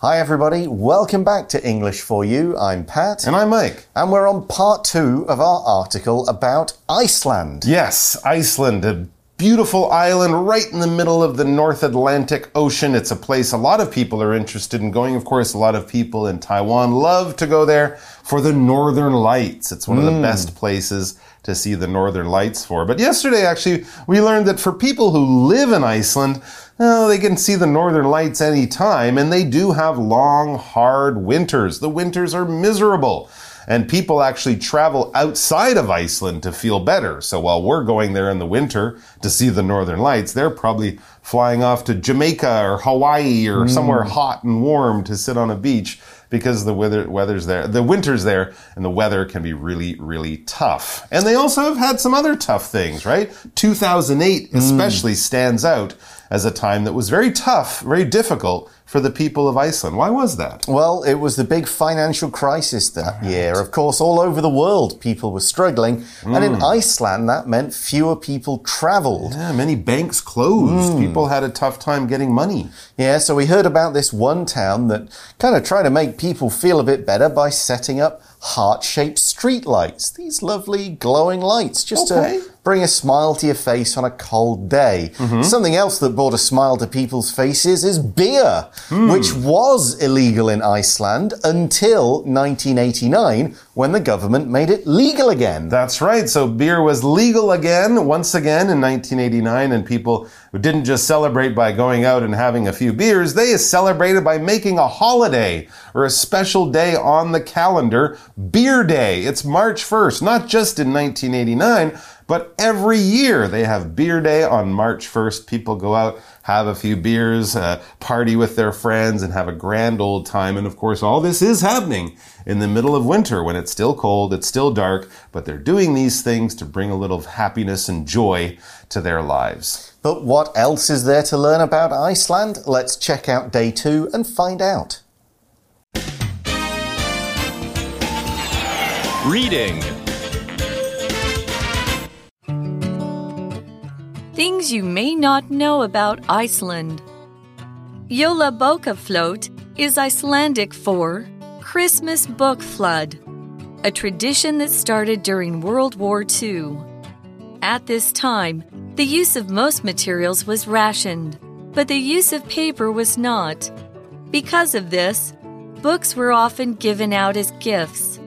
Hi, everybody. Welcome back to English for You. I'm Pat. And I'm Mike. And we're on part two of our article about Iceland. Yes, Iceland, a beautiful island right in the middle of the North Atlantic Ocean. It's a place a lot of people are interested in going. Of course, a lot of people in Taiwan love to go there for the Northern Lights. It's one of the mm. best places to see the Northern Lights for. But yesterday, actually, we learned that for people who live in Iceland, well, they can see the northern lights anytime, and they do have long, hard winters. The winters are miserable. And people actually travel outside of Iceland to feel better. So while we're going there in the winter to see the northern lights, they're probably flying off to Jamaica or Hawaii or mm. somewhere hot and warm to sit on a beach because the weather, weather's there, the winter's there, and the weather can be really, really tough. And they also have had some other tough things, right? 2008 mm. especially stands out as a time that was very tough, very difficult for the people of Iceland. Why was that? Well, it was the big financial crisis that year. Of course, all over the world, people were struggling. And in mm. Iceland, that meant fewer people traveled. Yeah, many banks closed. Mm. People had a tough time getting money. Yeah, so we heard about this one town that kind of tried to make people feel a bit better by setting up heart shaped street lights. These lovely glowing lights, just Okay. to bring a smile to your face on a cold day. Mm-hmm. Something else that brought a smile to people's faces is beer, which was illegal in Iceland until 1989 when the government made it legal again. That's right. So beer was legal again, once again in 1989, and people didn't just celebrate by going out and having a few beers. They celebrated by making a holiday or a special day on the calendar, Beer Day. It's March 1st, not just in 1989, but every year they have Beer Day on March 1st. People go out, have a few beers, uh, party with their friends, and have a grand old time. And of course, all this is happening in the middle of winter when it's still cold, it's still dark, but they're doing these things to bring a little happiness and joy to their lives. But what else is there to learn about Iceland? Let's check out day two and find out. Reading Things you may not know about Iceland. Yola Float is Icelandic for Christmas Book Flood, a tradition that started during World War II. At this time, the use of most materials was rationed, but the use of paper was not. Because of this, books were often given out as gifts.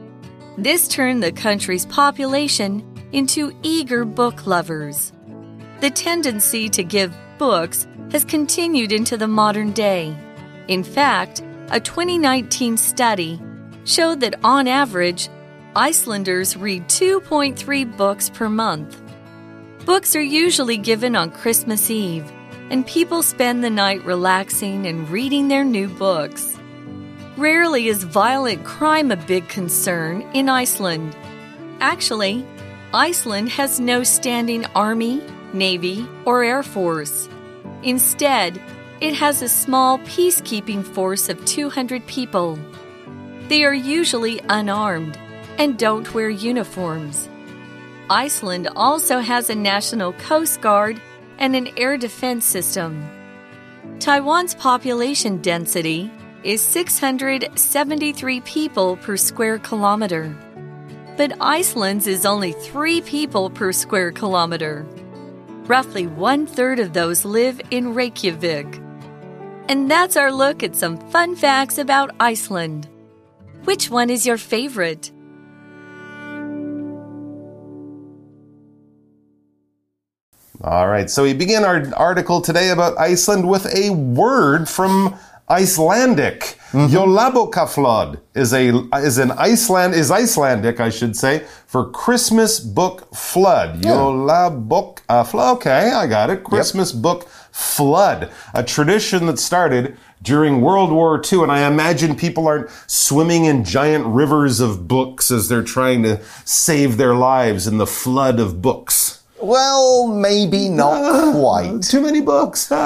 This turned the country's population into eager book lovers. The tendency to give books has continued into the modern day. In fact, a 2019 study showed that on average, Icelanders read 2.3 books per month. Books are usually given on Christmas Eve, and people spend the night relaxing and reading their new books. Rarely is violent crime a big concern in Iceland. Actually, Iceland has no standing army, navy, or air force. Instead, it has a small peacekeeping force of 200 people. They are usually unarmed and don't wear uniforms. Iceland also has a national coast guard and an air defense system. Taiwan's population density is 673 people per square kilometer. But Iceland's is only 3 people per square kilometer. Roughly one third of those live in Reykjavik. And that's our look at some fun facts about Iceland. Which one is your favorite? All right, so we begin our article today about Iceland with a word from Icelandic. Mm-hmm. Jólabókaflóð is a is an Iceland is Icelandic, I should say, for Christmas book flood. Jólabókaflóð. Uh, okay, I got it. Christmas book flood, a tradition that started during World War II, and I imagine people aren't swimming in giant rivers of books as they're trying to save their lives in the flood of books. Well, maybe not quite. Too many books.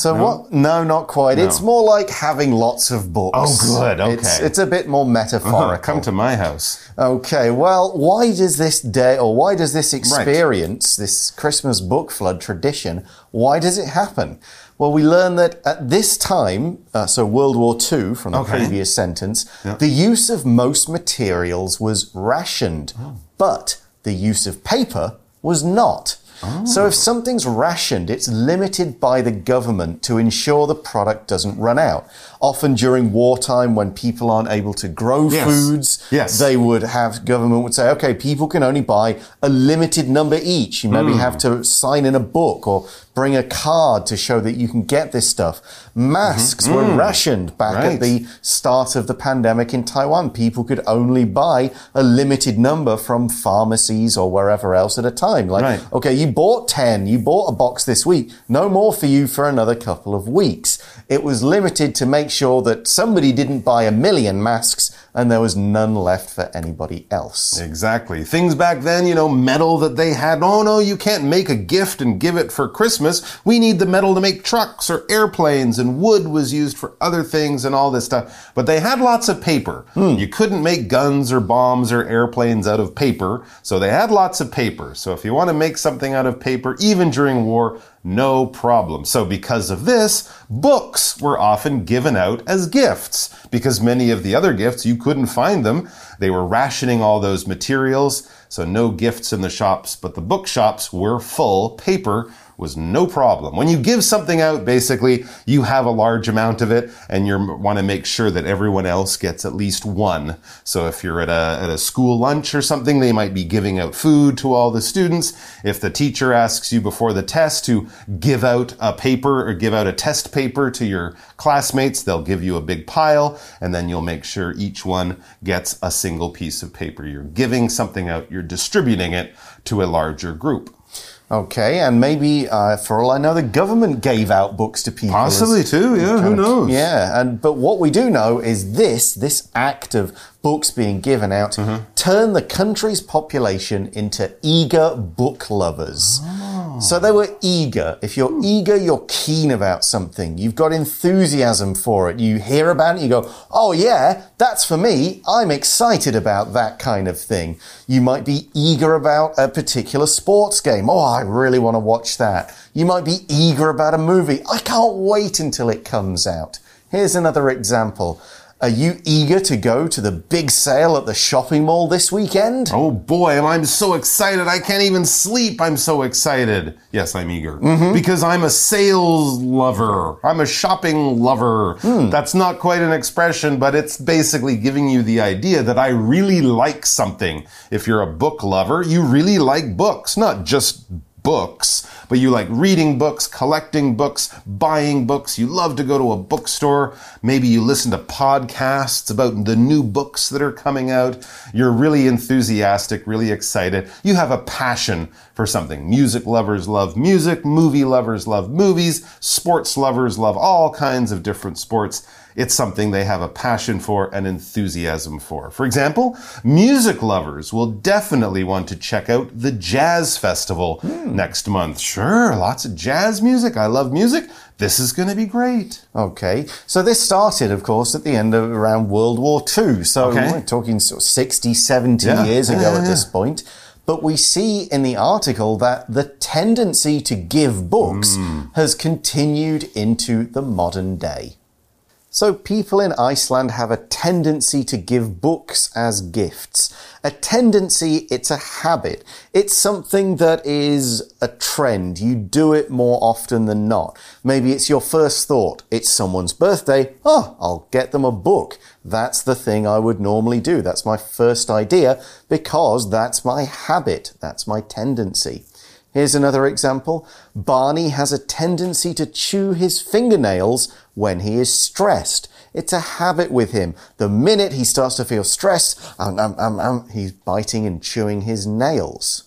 So what? No, not quite. It's more like having lots of books. Oh, good, It's, okay. it's a bit more metaphorical. Come to my house. Okay, well, why does this day, or why does this experience, this Christmas book flood tradition, why does it happen? Well, we learn that at this time, uh, so World War II from the Okay. previous sentence, the use of most materials was rationed, Oh. but the use of paper was not. So if oh. something's rationed, it's limited by the government to ensure the product doesn't run out. Often during wartime, when people aren't able to grow Yes. foods, Yes. they would have government would say, okay, people can only buy a limited number each. You maybe hmm. have to sign in a book or bring a card to show that you can get this stuff. Masks mm-hmm. were hmm. rationed back Right. at the start of the pandemic in Taiwan. People could only buy a limited number from pharmacies or wherever else at a time. Like, Right. okay, you bought 10, you bought a box this week, no more for you for another couple of weeks. It was limited to make sure that somebody didn't buy a million masks and there was none left for anybody else. Exactly. Things back then, you know, metal that they had. Oh no, you can't make a gift and give it for Christmas. We need the metal to make trucks or airplanes, and wood was used for other things and all this stuff. But they had lots of paper. Hmm. You couldn't make guns or bombs or airplanes out of paper, so they had lots of paper. So if you want to make something out of paper, even during war, no problem. So because of this, books were often given out as gifts because many of the other gifts you couldn't find them. They were rationing all those materials, so no gifts in the shops, but the bookshops were full. Paper was no problem. When you give something out, basically, you have a large amount of it and you want to make sure that everyone else gets at least one. So if you're at a, at a school lunch or something, they might be giving out food to all the students. If the teacher asks you before the test to give out a paper or give out a test paper to your classmates, they'll give you a big pile and then you'll make sure each one gets a single piece of paper. You're giving something out, you're distributing it to a larger group. Okay, and maybe, uh, for all I know, the government gave out books to people. as- Possibly too, yeah, who of- knows? Yeah, and but what we do know is this: this act of books being given out Mm-hmm. turned the country's population into eager book lovers. Oh. So they were eager. If you're eager, you're keen about something. You've got enthusiasm for it. You hear about it, you go, "Oh yeah, that's for me. I'm excited about that kind of thing." You might be eager about a particular sports game. Oh, I really want to watch that. You might be eager about a movie. I can't wait until it comes out. Here's another example. Are you eager to go to the big sale at the shopping mall this weekend? Oh boy, and I'm so excited. I can't even sleep. I'm so excited. Yes, I'm eager. Mm-hmm. Because I'm a sales lover. I'm a shopping lover. Hmm. That's not quite an expression, but it's basically giving you the idea that I really like something. If you're a book lover, you really like books, not just books, but you like reading books, collecting books, buying books. You love to go to a bookstore. Maybe you listen to podcasts about the new books that are coming out. You're really enthusiastic, really excited. You have a passion for something. Music lovers love music, movie lovers love movies, sports lovers love all kinds of different sports. It's something they have a passion for and enthusiasm for. For example, music lovers will definitely want to check out the Jazz Festival next month. Sure, lots of jazz music. I love music. This is going to be great. Okay, so this started, of course, at the end of around World War II. So Okay. we're talking sort of 60, 70 Yeah, years ago yeah, at this yeah. point. But we see in the article that the tendency to give books Hmm. has continued into the modern day. So people in Iceland have a tendency to give books as gifts. A tendency, it's a habit. It's something that is a trend. You do it more often than not. Maybe it's your first thought. It's someone's birthday. Oh, I'll get them a book. That's the thing I would normally do. That's my first idea because that's my habit. That's my tendency. Here's another example. Barney has a tendency to chew his fingernails when he is stressed. It's a habit with him. The minute he starts to feel stressed, um, um, um, um, he's biting and chewing his nails.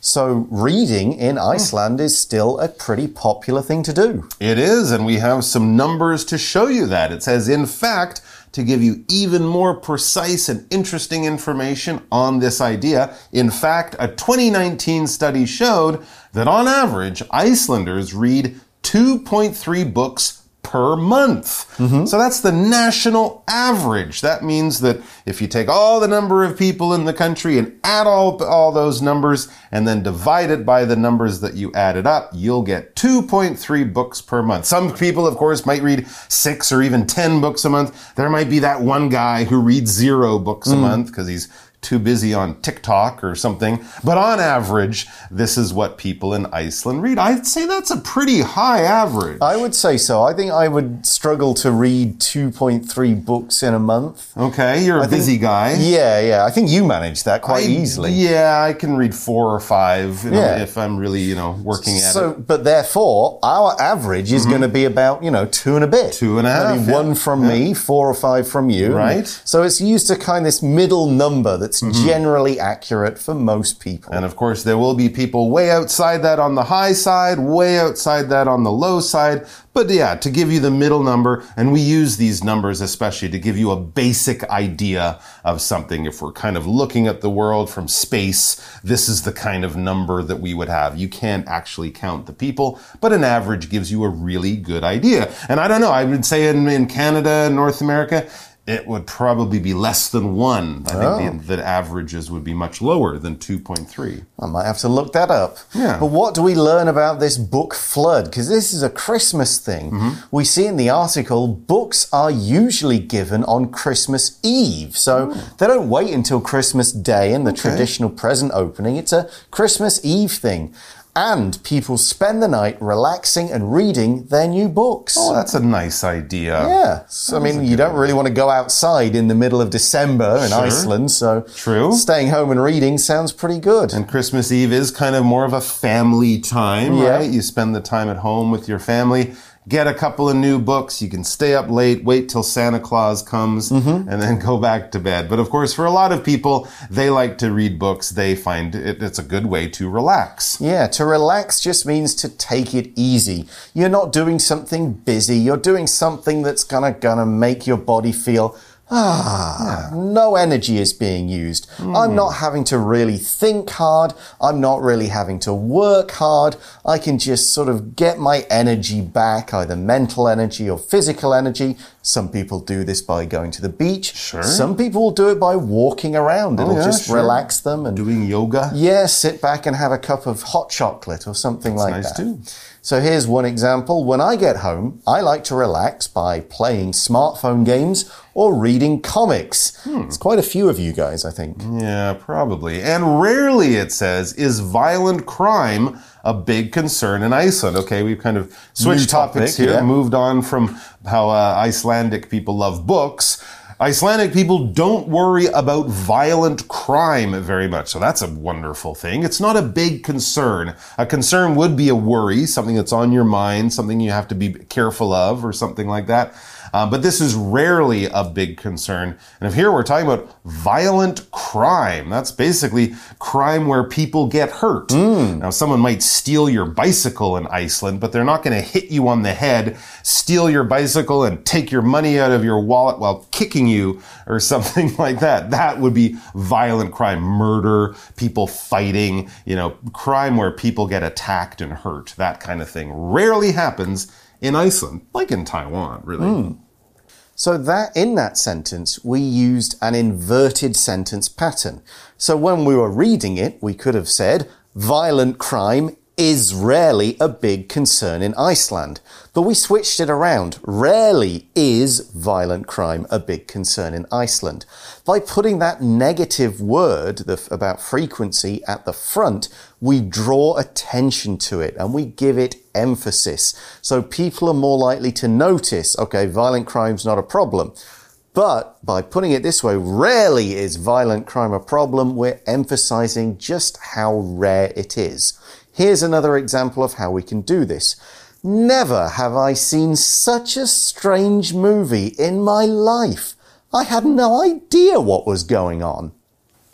So, reading in Iceland is still a pretty popular thing to do. It is, and we have some numbers to show you that. It says, in fact, to give you even more precise and interesting information on this idea, in fact, a 2019 study showed that on average, Icelanders read 2.3 books per month. Mm-hmm. So that's the national average. That means that if you take all the number of people in the country and add all, all those numbers and then divide it by the numbers that you added up, you'll get 2.3 books per month. Some people, of course, might read six or even 10 books a month. There might be that one guy who reads zero books a mm. month because he's too busy on TikTok or something. But on average, this is what people in Iceland read. I'd say that's a pretty high average. I would say so. I think I would struggle to read 2.3 books in a month. Okay, you're a busy guy. Yeah, yeah. I think you manage that quite I- easily. Yeah, I can read four or five you know, Yeah. if I'm really, you know, working at So, it. But therefore, our average is mm-hmm. going to be about, you know, two and a bit. Two and a half, yeah. one from me, four or five from you. Right. So it's used to kind of this middle number that's Mm-hmm. generally accurate for most people. And of course, there will be people way outside that on the high side, way outside that on the low side. But yeah, to give you the middle number, and we use these numbers especially to give you a basic idea of something. If we're kind of looking at the world from space, this is the kind of number that we would have. You can't actually count the people, but an average gives you a really good idea. And I don't know, I would say in, in Canada, North America, it would probably be less than one. I think the, the averages would be much lower than 2.3. I might have to look that up. Yeah. But what do we learn about this book flood? Because this is a Christmas thing. Mm-hmm. We see in the article books are usually given on Christmas Eve. So they don't wait until Christmas Day and the traditional present opening. It's a Christmas Eve thing. And people spend the night relaxing and reading their new books. Oh, that's a nice idea. Yeah. So, I mean, you don't really want to go outside in the middle of December in Sure. Iceland. So, True. staying home and reading sounds pretty good. And Christmas Eve is kind of more of a family time, Yeah. right? You spend the time at home with your family, get a couple of new books, you can stay up late, wait till Santa Claus comes, Mm-hmm. and then go back to bed. But of course, for a lot of people, they like to read books. They find it, it's a good way to relax. Yeah, to relax just means to take it easy. You're not doing something busy. You're doing something that's gonna gonna make your body feel ah, no energy is being used. I'm not having to really think hard. I'm not really having to work hard. I can just sort of get my energy back, either mental energy or physical energy. Some people do this by going to the beach. Sure. Some people will do it by walking around. It'll yeah, just sure. relax them and Doing yoga. yeah, sit back and have a cup of hot chocolate or something like nice that. too. So here's one example. When I get home, I like to relax by playing smartphone games or reading comics. Hmm. It's quite a few of you guys, I think. Yeah, probably. And rarely, it says, is violent crime a big concern in Iceland. Okay, we've kind of switched New topic, topics here, yeah. moved on from how uh, Icelandic people love books. Icelandic people don't worry about violent crime very much. So that's a wonderful thing. It's not a big concern. A concern would be a worry, something that's on your mind, something you have to be careful of, or something like that. Uh, but this is rarely a big concern. And if here we're talking about violent crime, that's basically crime where people get hurt. Now, someone might steal your bicycle in Iceland, but they're not going to hit you on the head, steal your bicycle, and take your money out of your wallet while kicking you or something like that. That would be violent crime, murder, people fighting, you know, crime where people get attacked and hurt. That kind of thing rarely happens in Iceland, like in Taiwan, really. Hmm. So that in that sentence, we used an inverted sentence pattern. So when we were reading it, we could have said, violent crime is rarely a big concern in Iceland. But we switched it around. Rarely is violent crime a big concern in Iceland. By putting that negative word the, about frequency at the front, we draw attention to it and we give it emphasis. So people are more likely to notice, okay, violent crime's not a problem. But by putting it this way, rarely is violent crime a problem. We're emphasizing just how rare it is. Here's another example of how we can do this. Never have I seen such a strange movie in my life. I had no idea what was going on.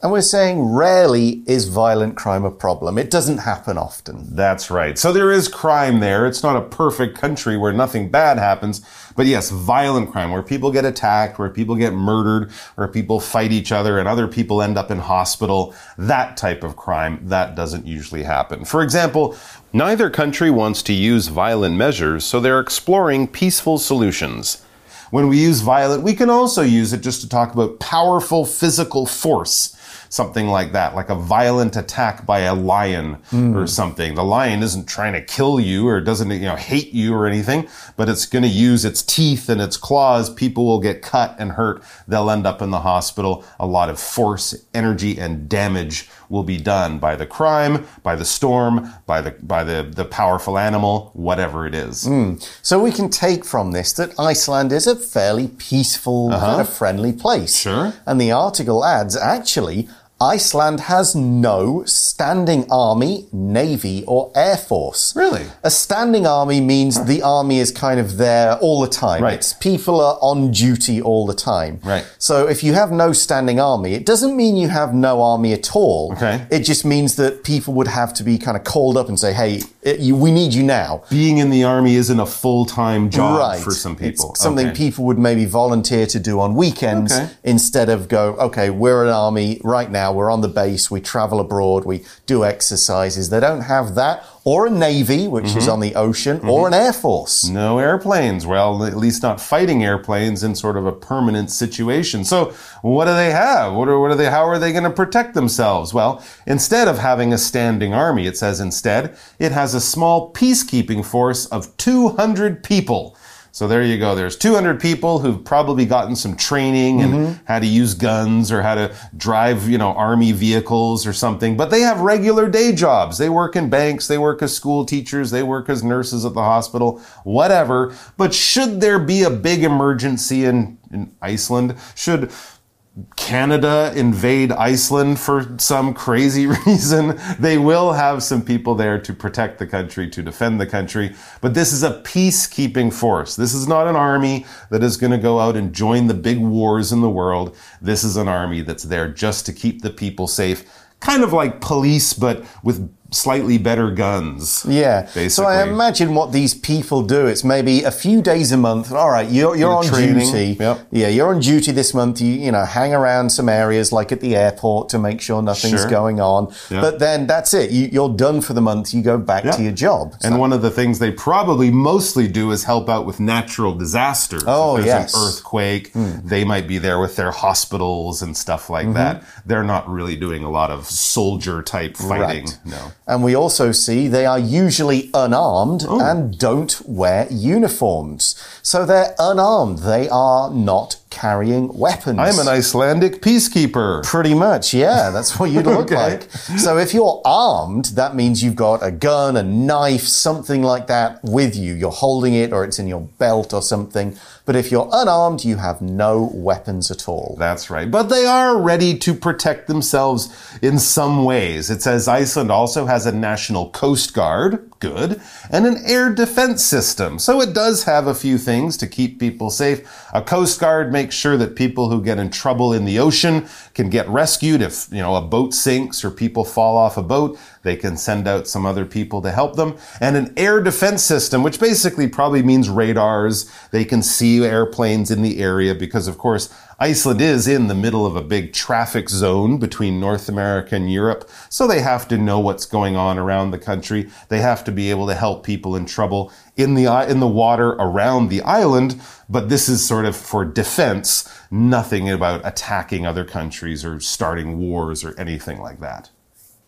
And we're saying rarely is violent crime a problem. It doesn't happen often. That's right. So there is crime there. It's not a perfect country where nothing bad happens. But yes, violent crime, where people get attacked, where people get murdered, where people fight each other and other people end up in hospital. That type of crime, that doesn't usually happen. For example, neither country wants to use violent measures, so they're exploring peaceful solutions. When we use violent, we can also use it just to talk about powerful physical force something like that, like a violent attack by a lion mm. or something. The lion isn't trying to kill you or doesn't, you know, hate you or anything, but it's going to use its teeth and its claws. People will get cut and hurt. They'll end up in the hospital. A lot of force, energy, and damage will be done by the crime, by the storm, by the by the, the powerful animal, whatever it is. Mm. So we can take from this that Iceland is a fairly peaceful, uh -huh. kind of friendly place. Sure. And the article adds actually Iceland has no standing army, navy, or air force. Really? A standing army means the army is kind of there all the time. Right. It's people are on duty all the time. Right. So if you have no standing army, it doesn't mean you have no army at all. Okay. It just means that people would have to be kind of called up and say, hey, it, you, we need you now. Being in the army isn't a full time job right. for some people. It's something okay. people would maybe volunteer to do on weekends okay. instead of go, okay, we're an army right now, we're on the base, we travel abroad, we do exercises. They don't have that or a navy, which mm-hmm. is on the ocean, mm-hmm. or an air force. No airplanes. Well, at least not fighting airplanes in sort of a permanent situation. So, what do they have? What are, what are they? How are they going to protect themselves? Well, instead of having a standing army, it says instead it has a small peacekeeping force of 200 people. So there you go. There's 200 people who've probably gotten some training and mm-hmm. how to use guns or how to drive, you know, army vehicles or something. But they have regular day jobs. They work in banks. They work as school teachers. They work as nurses at the hospital, whatever. But should there be a big emergency in, in Iceland? Should Canada invade Iceland for some crazy reason. They will have some people there to protect the country, to defend the country. But this is a peacekeeping force. This is not an army that is going to go out and join the big wars in the world. This is an army that's there just to keep the people safe. Kind of like police, but with slightly better guns. Yeah. Basically. So I imagine what these people do. It's maybe a few days a month. All right, you're, you're on training. duty. Yep. Yeah, you're on duty this month. You you know hang around some areas like at the airport to make sure nothing's sure. going on. Yep. But then that's it. You, are done for the month. You go back yep. to your job. And one of the things they probably mostly do is help out with natural disasters. Oh if there's yes. An earthquake. Mm. They might be there with their hospitals and stuff like mm-hmm. that. They're not really doing a lot of soldier type fighting. Right. No. And we also see they are usually unarmed oh. and don't wear uniforms. So they're unarmed. They are not carrying weapons. I'm an Icelandic peacekeeper. Pretty much, yeah. That's what you'd look okay. like. So if you're armed, that means you've got a gun, a knife, something like that with you. You're holding it or it's in your belt or something. But if you're unarmed, you have no weapons at all. That's right. But they are ready to protect themselves in some ways. It says Iceland also has a national coast guard, good, and an air defense system. So it does have a few things to keep people safe. A coast guard makes sure that people who get in trouble in the ocean can get rescued if, you know, a boat sinks or people fall off a boat. They can send out some other people to help them. And an air defense system, which basically probably means radars. They can see airplanes in the area because, of course, Iceland is in the middle of a big traffic zone between North America and Europe, so they have to know what's going on around the country. They have to be able to help people in trouble in the in the water around the island, but this is sort of for defense, nothing about attacking other countries or starting wars or anything like that.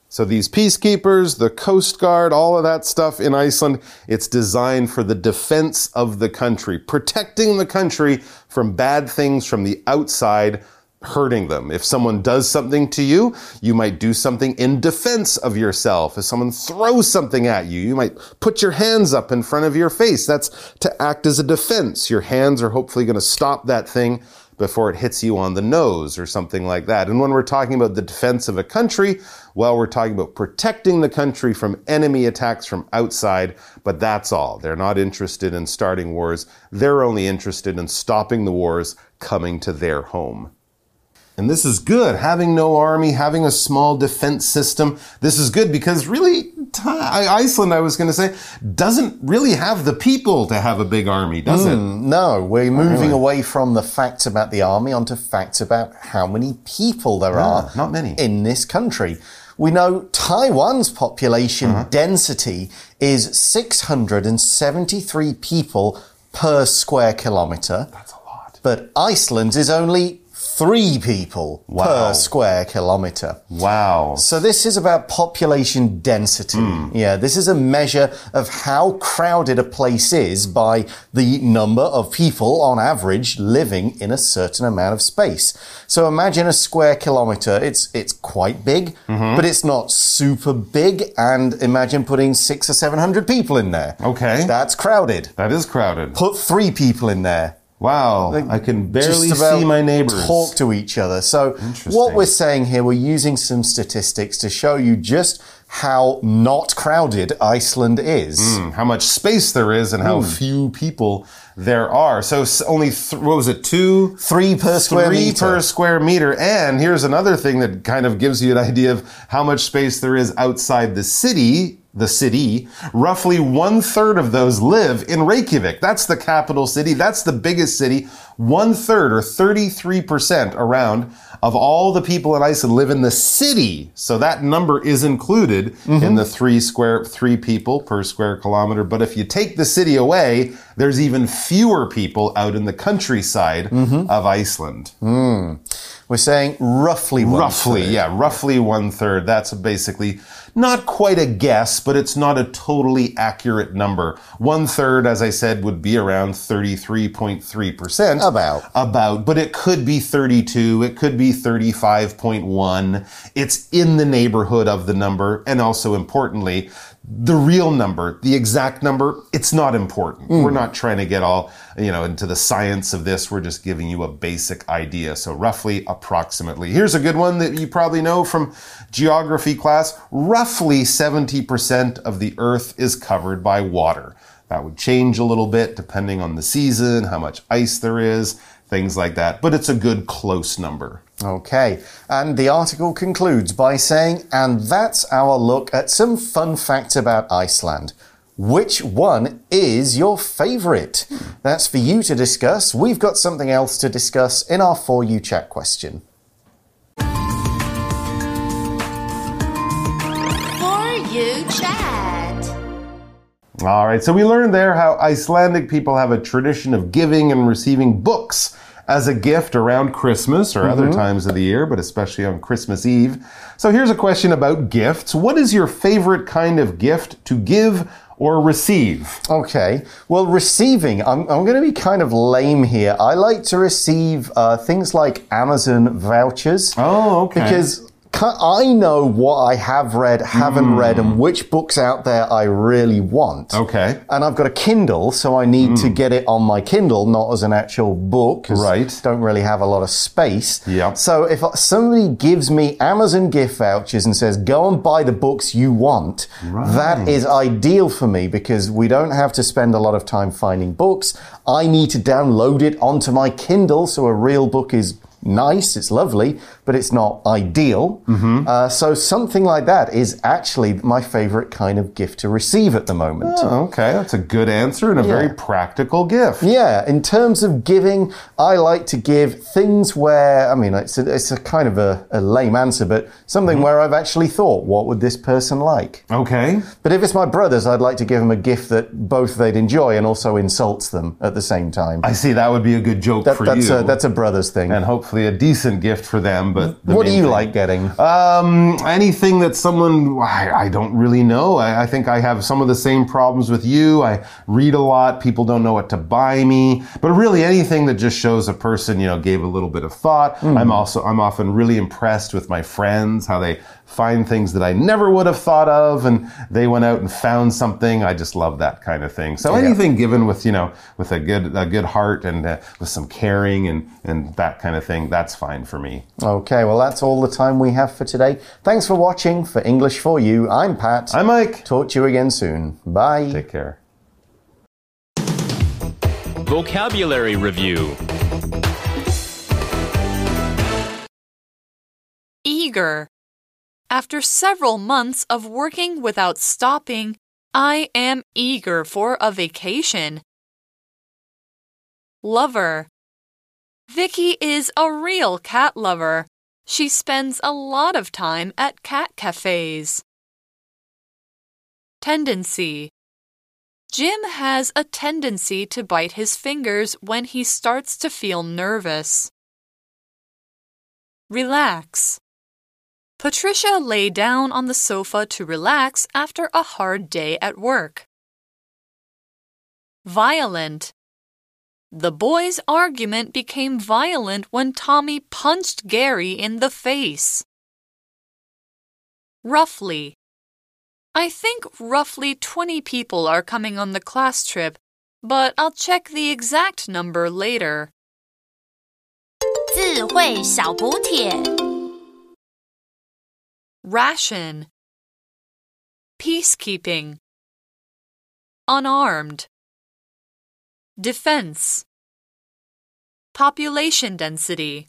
So these peacekeepers, the Coast Guard, all of that stuff in Iceland, it's designed for the defense of the country, protecting the country from bad things from the outside hurting them. If someone does something to you, you might do something in defense of yourself. If someone throws something at you, you might put your hands up in front of your face. That's to act as a defense. Your hands are hopefully going to stop that thing before it hits you on the nose or something like that. And when we're talking about the defense of a country, well, we're talking about protecting the country from enemy attacks from outside, but that's all. They're not interested in starting wars. They're only interested in stopping the wars coming to their home. And this is good. Having no army, having a small defense system. This is good because really, Iceland, I was going to say, doesn't really have the people to have a big army, does mm, it? No, we're moving really. away from the facts about the army onto facts about how many people there yeah, are. Not many. In this country. We know Taiwan's population -huh. density is 673 people per square kilometre. That's a lot. But Iceland's is only three people wow. per square kilometre. Wow. So this is about population density. Mm. Yeah, this is a measure of how crowded a place is by the number of people on average living in a certain amount of space. So imagine a square kilometre. It's it's quite big, mm -hmm. but it's not super big. And imagine putting six or seven hundred people in there. Okay. That's crowded. That is crowded. Put three people in there. Wow, like I can barely see my neighbors. Talk to each other. So, what we're saying here, we're using some statistics to show you just how not crowded Iceland is. Mm, how much space there is and how mm. few people there are. So, only, what was it, two? Three per square Three meter. per square meter. And here's another thing that kind of gives you an idea of how much space there is outside the city the city, roughly one third of those live in Reykjavik. That's the capital city. That's the biggest city. One third or 33% around of all the people in Iceland live in the city. So that number is included mm -hmm. in the three square, three people per square kilometer. But if you take the city away, there's even fewer people out in the countryside mm -hmm. of Iceland. Mm. We're saying roughly one Roughly, third. yeah, roughly one third. That's basically not quite a guess, but it's not a totally accurate number. One third, as I said, would be around 33.3%. About. About. But it could be 32. It could be 35.1. It's in the neighborhood of the number. And also importantly, the real number, the exact number, it's not important. Mm. We're not trying to get all, you know, into the science of this. We're just giving you a basic idea. So roughly, approximately. Here's a good one that you probably know from geography class. Roughly 70% of the earth is covered by water. That would change a little bit depending on the season, how much ice there is, things like that. But it's a good close number. Okay, and the article concludes by saying, and that's our look at some fun facts about Iceland. Which one is your favourite? That's for you to discuss. We've got something else to discuss in our For You Chat question. For You Chat. All right, so we learned there how Icelandic people have a tradition of giving and receiving books as a gift around Christmas or mm -hmm. other mm-hmm. times of the year, but especially on Christmas Eve. So here's a question about gifts. What is your favorite kind of gift to give or receive? Okay. Well, receiving, I'm, I'm going to be kind of lame here. I like to receive uh, things like Amazon vouchers. Oh, okay. Because I know what I have read, haven't mm. read, and which books out there I really want. Okay. And I've got a Kindle, so I need mm. to get it on my Kindle, not as an actual book. Right. Don't really have a lot of space. Yeah. So if somebody gives me Amazon gift vouchers and says, go and buy the books you want, right. that is ideal for me because we don't have to spend a lot of time finding books. I need to download it onto my Kindle, so a real book is nice, it's lovely, but it's not ideal. Mm -hmm. uh, so something like that is actually my favorite kind of gift to receive at the moment. Oh, okay, that's a good answer and a yeah. very practical gift. Yeah, in terms of giving, I like to give things where, I mean, it's a, it's a kind of a, a lame answer, but something mm -hmm. where I've actually thought, what would this person like? Okay. But if it's my brothers, I'd like to give them a gift that both they'd enjoy and also insults them at the same time. I see, that would be a good joke that, for that's you. A, that's a brother's thing. And hopefully a decent gift for them, but what do you thing. like getting? Um, anything that someone I, I don't really know. I, I, think I have some of the same problems with you. I read a lot. People don't know what to buy me, but really anything that just shows a person you know gave a little bit of thought. Mm. I'm also I'm often really impressed with my friends how they find things that I never would have thought of, and they went out and found something. I just love that kind of thing. So yeah. anything given with you know with a good a good heart and uh, with some caring and and that kind of thing, that's fine for me. Okay, well that's all the time we have for today. Thanks for watching. For English for You, I'm Pat. I'm Mike. Talk to you again soon. Bye. Take care. Vocabulary Review eager. After several months of working without stopping, I am eager for a vacation. Lover. Vicky is a real cat lover. She spends a lot of time at cat cafes. Tendency. Jim has a tendency to bite his fingers when he starts to feel nervous. Relax. Patricia lay down on the sofa to relax after a hard day at work. Violent. The boys' argument became violent when Tommy punched Gary in the face. Roughly. I think roughly 20 people are coming on the class trip, but I'll check the exact number later. 智慧小补帖。 Ration. Peacekeeping. Unarmed. Defense. Population density.